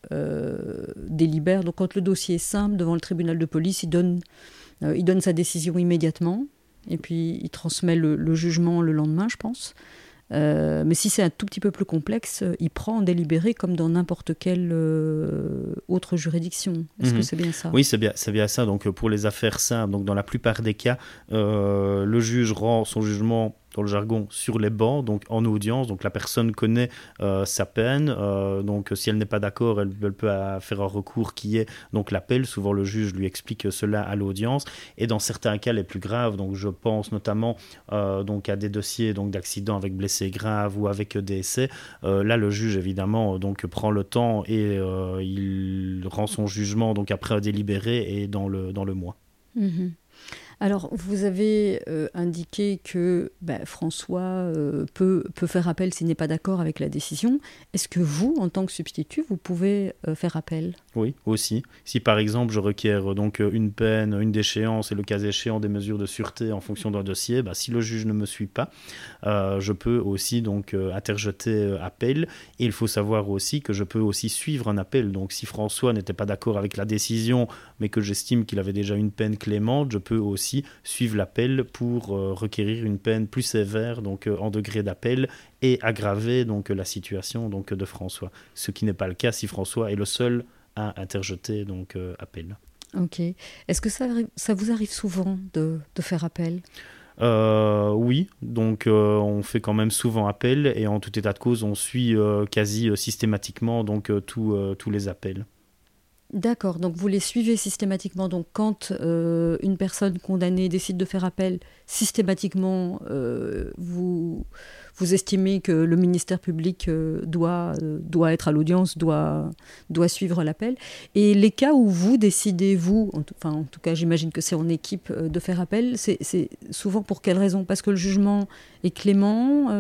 délibère. Donc quand le dossier est simple devant le tribunal de police, il donne, il donne sa décision immédiatement et puis il transmet le jugement le lendemain, je pense. Euh, mais si c'est un tout petit peu plus complexe, il prend en délibéré comme dans n'importe quelle euh, autre juridiction. Est-ce que mhm. c'est bien ça? Oui, c'est bien, c'est bien ça. Donc pour les affaires simples, donc dans la plupart des cas, euh, le juge rend son jugement dans le jargon, sur les bancs, donc en audience. Donc la personne connaît euh, sa peine. Euh, donc si elle n'est pas d'accord, elle, peut faire un recours qui est donc l'appel. Souvent le juge lui explique cela à l'audience. Et dans certains cas les plus graves, donc je pense notamment euh, donc à des dossiers donc d'accidents avec blessés graves ou avec décès. là le juge évidemment donc prend le temps et il rend son jugement donc après délibéré et dans le dans le mois. Mm-hmm. Alors, vous avez euh, indiqué que ben, François euh, peut, peut, faire appel s'il n'est pas d'accord avec la décision. Est-ce que vous, en tant que substitut, vous pouvez euh, faire appel? Oui, aussi. Si par exemple je requiers donc une peine, une déchéance et le cas échéant des mesures de sûreté en fonction d'un dossier, bah, si le juge ne me suit pas, je peux aussi donc interjeter appel. Et il faut savoir aussi que je peux aussi suivre un appel. Donc si François n'était pas d'accord avec la décision, mais que j'estime qu'il avait déjà une peine clémente, je peux aussi suivent l'appel pour euh, requérir une peine plus sévère, donc euh, en degré d'appel, et aggraver donc la situation donc de François. Ce qui n'est pas le cas si François est le seul à interjeter donc euh, appel. Ok. Est-ce que ça, ça vous arrive souvent de, de faire appel? Oui, donc on fait quand même souvent appel et en tout état de cause, on suit quasi systématiquement donc tous les appels. D'accord, donc vous les suivez systématiquement. Donc quand euh, une personne condamnée décide de faire appel, systématiquement, euh, vous, vous estimez que le ministère public euh, doit, euh, doit être à l'audience, doit, doit suivre l'appel. Et les cas où vous décidez, vous, en tout, enfin, en tout cas j'imagine que c'est en équipe euh, de faire appel, c'est souvent pour quelle raison? Parce que le jugement est clément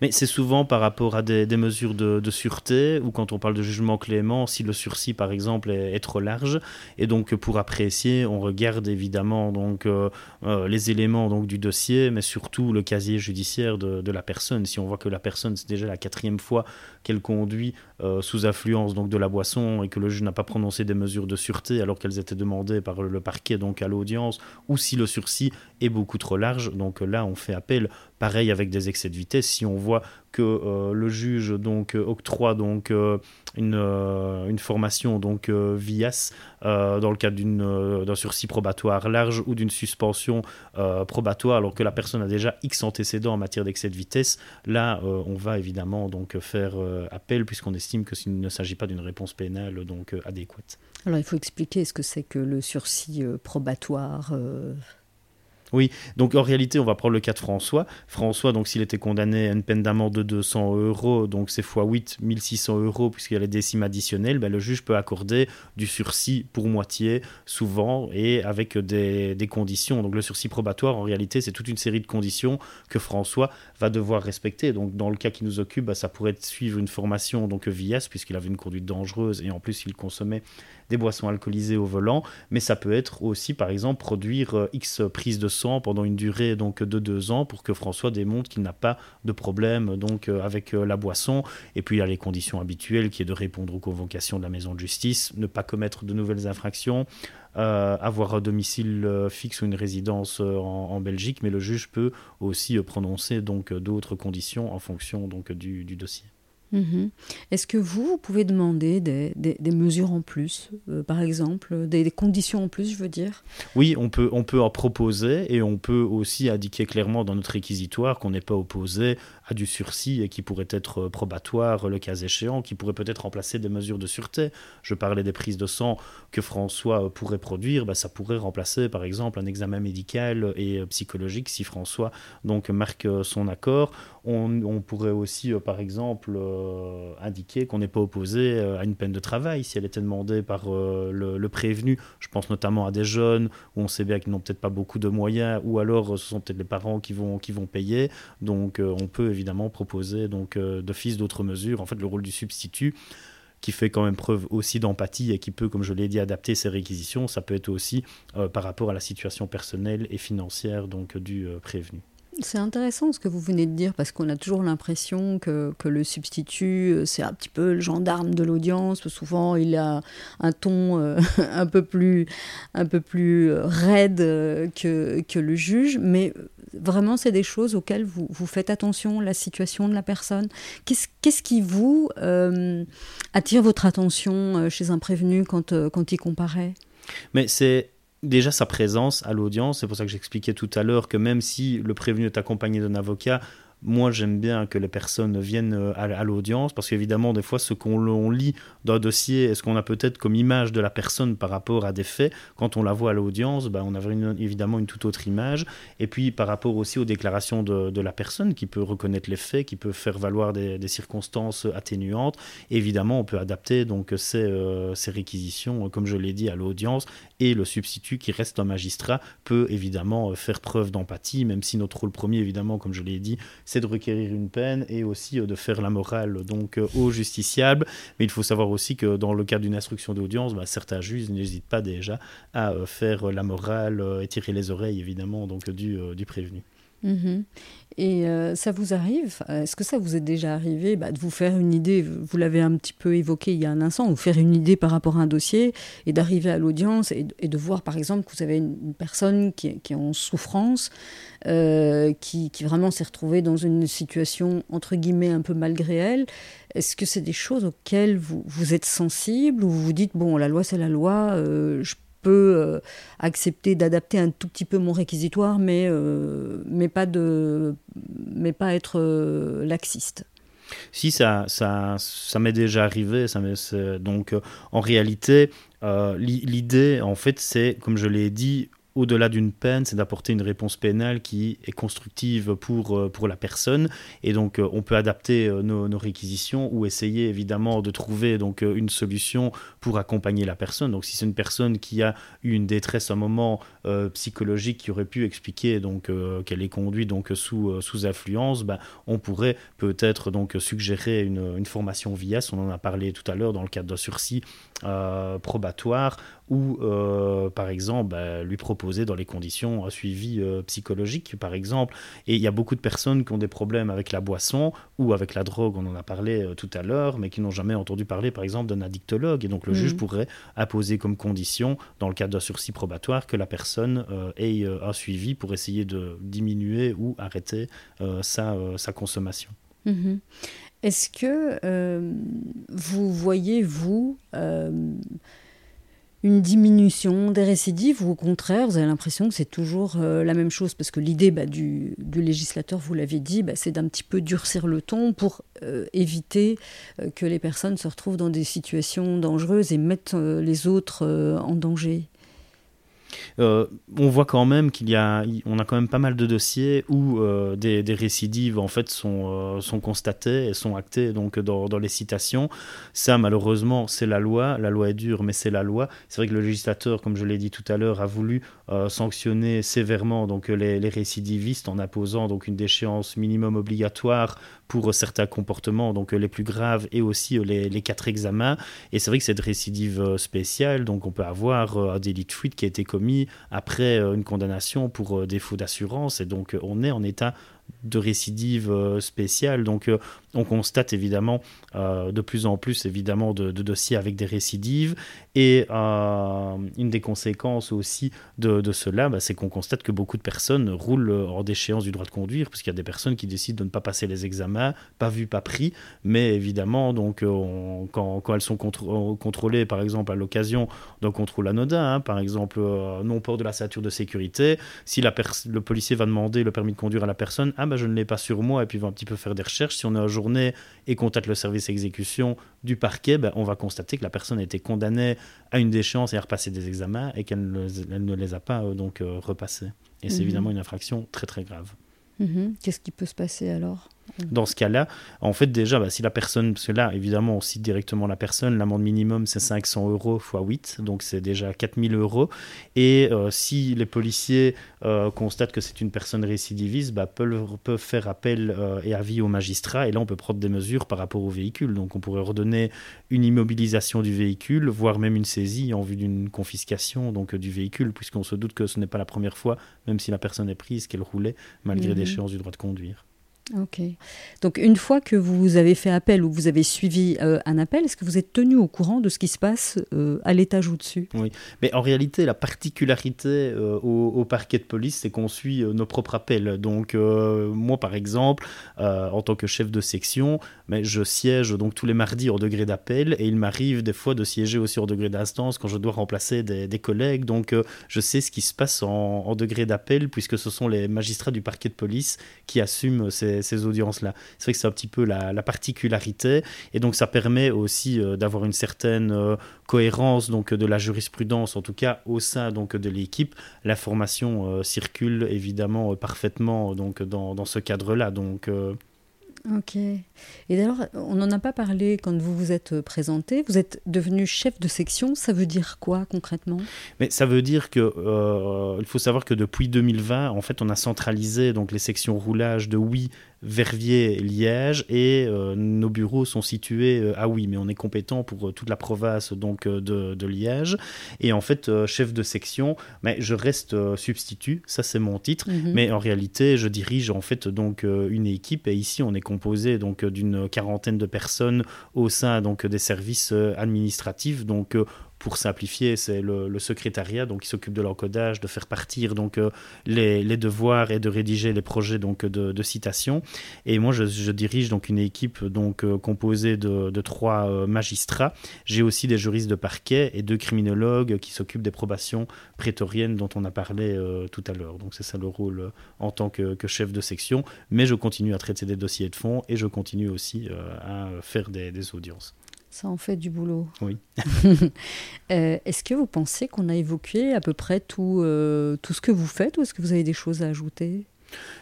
Mais c'est souvent par rapport à des, mesures de, sûreté, ou quand on parle de jugement clément, si le sursis par exemple est, trop large. Et donc pour apprécier, on regarde évidemment donc, les éléments donc, du dossier, mais surtout le casier judiciaire de la personne si on voit que la personne, c'est déjà la quatrième fois qu'elle conduit euh, sous influence donc de la boisson et que le juge n'a pas prononcé des mesures de sûreté alors qu'elles étaient demandées par le parquet donc à l'audience, ou si le sursis est beaucoup trop large, donc là on fait appel. Pareil avec des excès de vitesse, si on voit que euh, le juge donc octroie donc euh, une, une, formation donc VIAS dans le cadre d'un sursis probatoire large ou d'une suspension probatoire alors que la personne a déjà X antécédents en matière d'excès de vitesse, là on va évidemment donc faire appel puisqu'on estime que s'il ne s'agit pas d'une réponse pénale donc adéquate. Alors il faut expliquer ce que c'est que le sursis probatoire oui, donc en réalité, on va prendre le cas de François. François, donc s'il était condamné à une peine d'amende de 200 euros, donc c'est fois 8, 1600 euros, puisqu'il y a les décimes additionnelles, ben, le juge peut accorder du sursis pour moitié, souvent, et avec des, conditions. Donc le sursis probatoire, en réalité, c'est toute une série de conditions que François va devoir respecter. Donc dans le cas qui nous occupe, ben, ça pourrait suivre une formation donc VIS, puisqu'il avait une conduite dangereuse, et en plus il consommait des boissons alcoolisées au volant, mais ça peut être aussi, par exemple, produire euh, X prises de sang pendant une durée donc de deux ans pour que François démontre qu'il n'a pas de problème donc euh, avec euh, la boisson. Et puis il y a les conditions habituelles qui est de répondre aux convocations de la maison de justice, ne pas commettre de nouvelles infractions, avoir un domicile fixe ou une résidence en, Belgique, mais le juge peut aussi prononcer donc d'autres conditions en fonction donc du dossier. Mhm. Est-ce que vous, pouvez demander des, mesures en plus, euh, par exemple, des, conditions en plus, je veux dire? Oui, on peut, on peut en proposer et on peut aussi indiquer clairement dans notre réquisitoire qu'on n'est pas opposé à du sursis et qui pourrait être probatoire le cas échéant, qui pourrait peut-être remplacer des mesures de sûreté. Je parlais des prises de sang que François pourrait produire, bah, ça pourrait remplacer par exemple un examen médical et psychologique si François donc marque son accord. On, pourrait aussi euh, par exemple euh, indiquer qu'on n'est pas opposé euh, à une peine de travail si elle était demandée par le, le, prévenu. Je pense notamment à des jeunes où on sait bien qu'ils n'ont peut-être pas beaucoup de moyens ou alors ce sont peut-être les parents qui vont, qui vont payer. Donc on peut évidemment proposer donc euh, d'office d'autres mesures. En fait, le rôle du substitut qui fait quand même preuve aussi d'empathie et qui peut, comme je l'ai dit, adapter ses réquisitions, ça peut être aussi euh, par rapport à la situation personnelle et financière donc du euh, prévenu. C'est intéressant ce que vous venez de dire parce qu'on a toujours l'impression que, que, le substitut, euh, c'est un petit peu le gendarme de l'audience. Souvent, il a un ton euh, un peu plus, un peu plus euh, raide que, que le juge. Mais vraiment, c'est des choses auxquelles vous, vous, faites attention, la situation de la personne. Qu'est-ce qu'est-ce qui vous attire votre attention chez un prévenu quand, quand il comparaît? Mais c'est déjà sa présence à l'audience. C'est pour ça que j'expliquais tout à l'heure que même si le prévenu est accompagné d'un avocat, moi, j'aime bien que les personnes viennent euh, à, l'audience parce qu'évidemment, des fois, ce qu'on lit dans un dossier est ce qu'on a peut-être comme image de la personne par rapport à des faits? Quand on la voit à l'audience, ben, on a évidemment une toute autre image. Et puis, par rapport aussi aux déclarations de, la personne qui peut reconnaître les faits, qui peut faire valoir des, circonstances atténuantes, évidemment, on peut adapter donc ces, euh, ces réquisitions, comme je l'ai dit, à l'audience. Et le substitut qui reste un magistrat peut évidemment faire preuve d'empathie, même si notre rôle premier, évidemment, comme je l'ai dit, c'est de requérir une peine et aussi euh, de faire la morale donc euh, aux justiciables. Mais il faut savoir aussi que dans le cadre d'une instruction d'audience, bah, certains juges n'hésitent pas déjà à euh, faire la morale et tirer les oreilles évidemment donc du prévenu. Mhm. Et ça vous arrive, est-ce que ça vous est déjà arrivé bah, de vous faire une idée, vous l'avez un petit peu évoqué il y a un instant, vous faire une idée par rapport à un dossier et d'arriver à l'audience et, de voir par exemple que vous avez une, personne qui, est en souffrance, euh, qui, vraiment s'est retrouvée dans une situation entre guillemets un peu malgré elle. Est-ce que c'est des choses auxquelles vous, vous êtes sensible ou vous vous dites, bon, la loi c'est la loi, euh, je peux euh, accepter d'adapter un tout petit peu mon réquisitoire, mais, mais, pas, de, mais pas être laxiste. Si ça, ça, ça m'est déjà arrivé, ça donc en réalité, l'idée en fait c'est, comme je l'ai dit, au-delà d'une peine, c'est d'apporter une réponse pénale qui est constructive pour, euh, pour la personne. Et donc, euh, on peut adapter euh, nos, réquisitions ou essayer évidemment de trouver donc une solution pour accompagner la personne. Donc, si c'est une personne qui a eu une détresse à un moment psychologique qui aurait pu expliquer donc qu'elle est conduite donc sous, sous influence, ben, on pourrait peut-être donc suggérer une, une formation VIAS. On en a parlé tout à l'heure dans le cadre d'un sursis probatoire ou par exemple ben, lui proposer dans les conditions un suivi euh, psychologique, par exemple. Et il y a beaucoup de personnes qui ont des problèmes avec la boisson ou avec la drogue, on en a parlé euh, tout à l'heure, mais qui n'ont jamais entendu parler, par exemple, d'un addictologue. Et donc le juge mm. pourrait imposer comme condition, dans le cadre d'un sursis probatoire, que la personne euh, ait un suivi pour essayer de diminuer ou arrêter sa, sa, consommation. Mm-hmm. Est-ce que vous voyez, vous, une diminution des récidives ou au contraire, vous avez l'impression que c'est toujours euh, la même chose? Parce que l'idée bah, du, législateur, vous l'avez dit, bah, c'est d'un petit peu durcir le ton pour euh, éviter euh, que les personnes se retrouvent dans des situations dangereuses et mettent les autres en danger. Euh, on voit quand même qu'il y a, on a quand même pas mal de dossiers où euh, des, récidives en fait sont, euh, sont constatées et sont actées donc dans, les citations. Ça, malheureusement, c'est la loi. La loi est dure, mais c'est la loi. C'est vrai que le législateur, comme je l'ai dit tout à l'heure, a voulu sanctionner sévèrement donc les, les, récidivistes en imposant donc une déchéance minimum obligatoire pour certains comportements, donc les plus graves et aussi les, les quatre examens. Et c'est vrai que cette récidive spéciale, donc on peut avoir un délit de fuite qui a été commis après une condamnation pour défaut d'assurance. Et donc on est en état de récidive euh, spéciale. Donc euh, on constate évidemment euh, de plus en plus évidemment de, dossiers avec des récidives. Et une des conséquences aussi de, cela, bah, c'est qu'on constate que beaucoup de personnes roulent hors déchéance du droit de conduire, puisqu'il y a des personnes qui décident de ne pas passer les examens, pas vu, pas pris. Mais évidemment, donc, quand, elles sont contrôlées, par exemple à l'occasion d'un contrôle anodin, hein, par exemple non-port de la ceinture de sécurité, si la le policier va demander le permis de conduire à la personne, ah ben je ne l'ai pas sur moi, et puis va un petit peu faire des recherches. Si on est en journée et contacte le service exécution du parquet, ben, on va constater que la personne a été condamnée à une déchéance et à repasser des examens et qu'elle ne, les a pas euh, donc euh, repassés. Et c'est mhm. évidemment une infraction très très grave. Mhm. Qu'est-ce qui peut se passer alors? Dans ce cas-là, en fait, déjà, bah, si la personne, parce que là, évidemment, on cite directement la personne, l'amende minimum, c'est 500 euros x 8, donc c'est déjà 4000 euros. Et euh, si les policiers euh, constatent que c'est une personne récidiviste, bah, peuvent, peuvent, faire appel euh, et avis au magistrat, et là, on peut prendre des mesures par rapport au véhicule. Donc, on pourrait redonner une immobilisation du véhicule, voire même une saisie en vue d'une confiscation donc, du véhicule, puisqu'on se doute que ce n'est pas la première fois, même si la personne est prise, qu'elle roulait, malgré mmh. l'échéance du droit de conduire. Ok. Donc une fois que vous avez fait appel ou vous avez suivi euh, un appel, est-ce que vous êtes tenu au courant de ce qui se passe euh, à l'étage au-dessus? Oui, mais en réalité, la particularité euh, au, parquet de police, c'est qu'on suit nos propres appels. Donc moi, par exemple, en tant que chef de section, mais je siège donc tous les mardis au degré d'appel et il m'arrive des fois de siéger aussi au degré d'instance quand je dois remplacer des, collègues. Donc je sais ce qui se passe en, en degré d'appel puisque ce sont les magistrats du parquet de police qui assument ces ces, audiences-là. C'est vrai que c'est un petit peu la, particularité, et donc ça permet aussi euh, d'avoir une certaine euh, cohérence donc de la jurisprudence, en tout cas au sein donc de l'équipe. L'information euh, circule évidemment parfaitement donc dans, dans ce cadre-là. Donc Ok. Et d'ailleurs, on n'en a pas parlé quand vous vous êtes présenté. Vous êtes devenu chef de section. Ça veut dire quoi concrètement? Mais ça veut dire que euh, il faut savoir que depuis 2020, en fait, on a centralisé donc les sections roulage de oui Verviers, Liège, et euh, nos bureaux sont situés euh, à oui, mais on est compétent pour toute la province donc de, Liège. Et en fait, chef de section, mais je reste substitut, ça c'est mon titre, mhm. mais en réalité, je dirige en fait donc une équipe, et ici on est composé donc d'une quarantaine de personnes au sein donc des services administratifs, donc pour simplifier, c'est le, secrétariat donc qui s'occupe de l'encodage, de faire partir donc euh, les, devoirs et de rédiger les projets donc de, citation. Et moi, je, dirige donc une équipe donc euh, composée de, trois euh, magistrats. J'ai aussi des juristes de parquet et deux criminologues qui s'occupent des probations prétoriennes dont on a parlé tout à l'heure. Donc c'est ça le rôle en tant que, chef de section. Mais je continue à traiter des dossiers de fond et je continue aussi à faire des audiences. Ça en fait du boulot. Oui. Euh, est-ce que vous pensez qu'on a évoqué à peu près tout, euh, tout ce que vous faites ou est-ce que vous avez des choses à ajouter?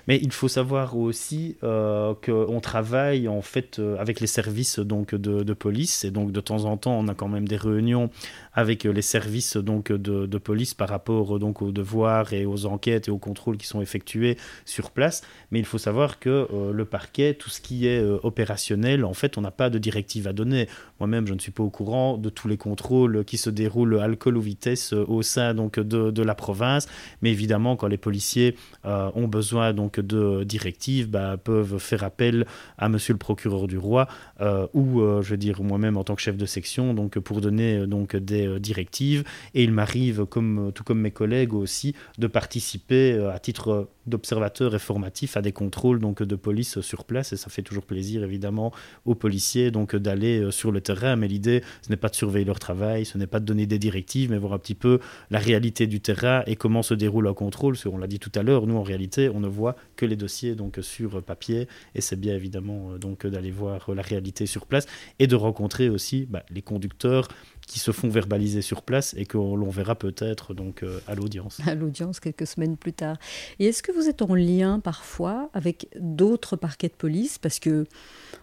Mais il faut savoir aussi euh, qu'on travaille en fait euh, avec les services donc de, police et donc de temps en temps on a quand même des réunions avec les services donc de, police par rapport donc aux devoirs et aux enquêtes et aux contrôles qui sont effectués sur place. Mais il faut savoir que euh, le parquet, tout ce qui est opérationnel, en fait, on n'a pas de directive à donner. Moi-même, je ne suis pas au courant de tous les contrôles qui se déroulent alcool ou vitesse au sein donc de, de la province. Mais évidemment, quand les policiers ont besoin donc de directives bah, peuvent faire appel à monsieur le procureur du roi euh, ou, euh, je veux dire, moi-même en tant que chef de section, donc pour donner euh, donc des directives. Et il m'arrive, comme, tout comme mes collègues aussi, de participer à titre d'observateur et formatif à des contrôles donc de police sur place. Et ça fait toujours plaisir évidemment aux policiers donc d'aller sur le terrain. Mais l'idée ce n'est pas de surveiller leur travail ce n'est pas de donner des directives mais voir un petit peu la réalité du terrain et comment se déroule un contrôle. On l'a dit tout à l'heure nous en réalité on ne voit que les dossiers donc sur papier. Et c'est bien évidemment euh, donc d'aller voir la réalité sur place et de rencontrer aussi bah, les conducteurs qui se font verbaliser sur place et que l'on verra peut-être donc euh, à l'audience. À l'audience quelques semaines plus tard. Et est-ce que vous êtes en lien parfois avec d'autres parquets de police? Parce que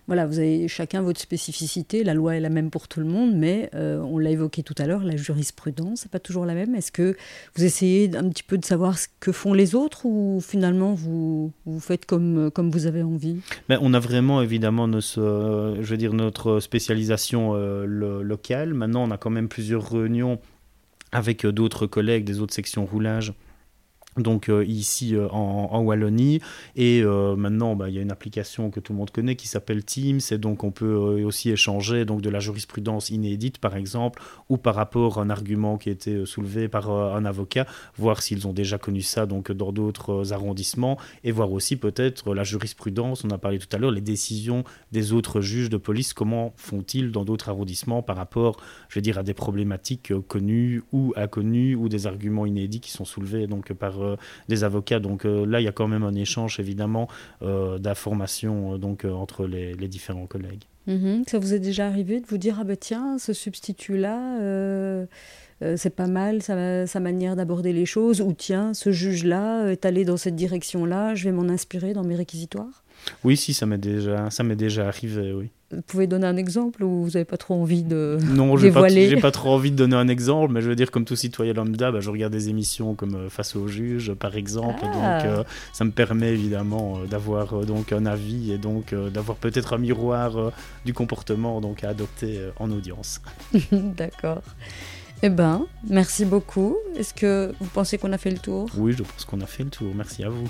voilà, vous avez chacun votre spécificité, la loi est la même pour tout le monde, mais euh, on l'a évoqué tout à l'heure, la jurisprudence n'est pas toujours la même. Est-ce que vous essayez un petit peu de savoir ce que font les autres ou finalement vous, vous faites comme, comme vous avez envie? Mais On a vraiment évidemment nos, je veux dire, notre spécialisation euh, locale. Maintenant, on a quand même plusieurs réunions avec euh, d'autres collègues des autres sections roulage donc euh, ici euh, en, Wallonie. Et euh, maintenant bah, il y a une application que tout le monde connaît qui s'appelle Teams. Et donc on peut aussi échanger donc de la jurisprudence inédite par exemple ou par rapport à un argument qui a été soulevé par un avocat voir s'ils ont déjà connu ça donc dans d'autres arrondissements. Et voir aussi peut-être la jurisprudence on a parlé tout à l'heure les décisions des autres juges de police comment font-ils dans d'autres arrondissements par rapport je veux dire à des problématiques connues ou inconnues ou des arguments inédits qui sont soulevés donc par euh, des avocats. Donc euh, là, il y a quand même un échange évidemment euh, d'informations donc entre les, différents collègues. Mhm. Ça vous est déjà arrivé de vous dire ah ben tiens ce substitut là c'est pas mal sa, sa manière d'aborder les choses, ou tiens, ce juge-là est allé dans cette direction-là, je vais m'en inspirer dans mes réquisitoires? Oui, si, ça m'est déjà, ça m'est déjà arrivé, oui. Vous pouvez donner un exemple ou vous n'avez pas trop envie de Non, j'ai pas, j'ai pas trop envie de donner un exemple, mais je veux dire, comme tout citoyen lambda, bah, je regarde des émissions comme euh, Face au juge, par exemple, ah. donc euh, ça me permet évidemment euh, d'avoir donc un avis et donc d'avoir peut-être un miroir du comportement donc à adopter en audience. D'accord. Eh ben, merci beaucoup. Est-ce que vous pensez qu'on a fait le tour? Oui, je pense qu'on a fait le tour. Merci à vous.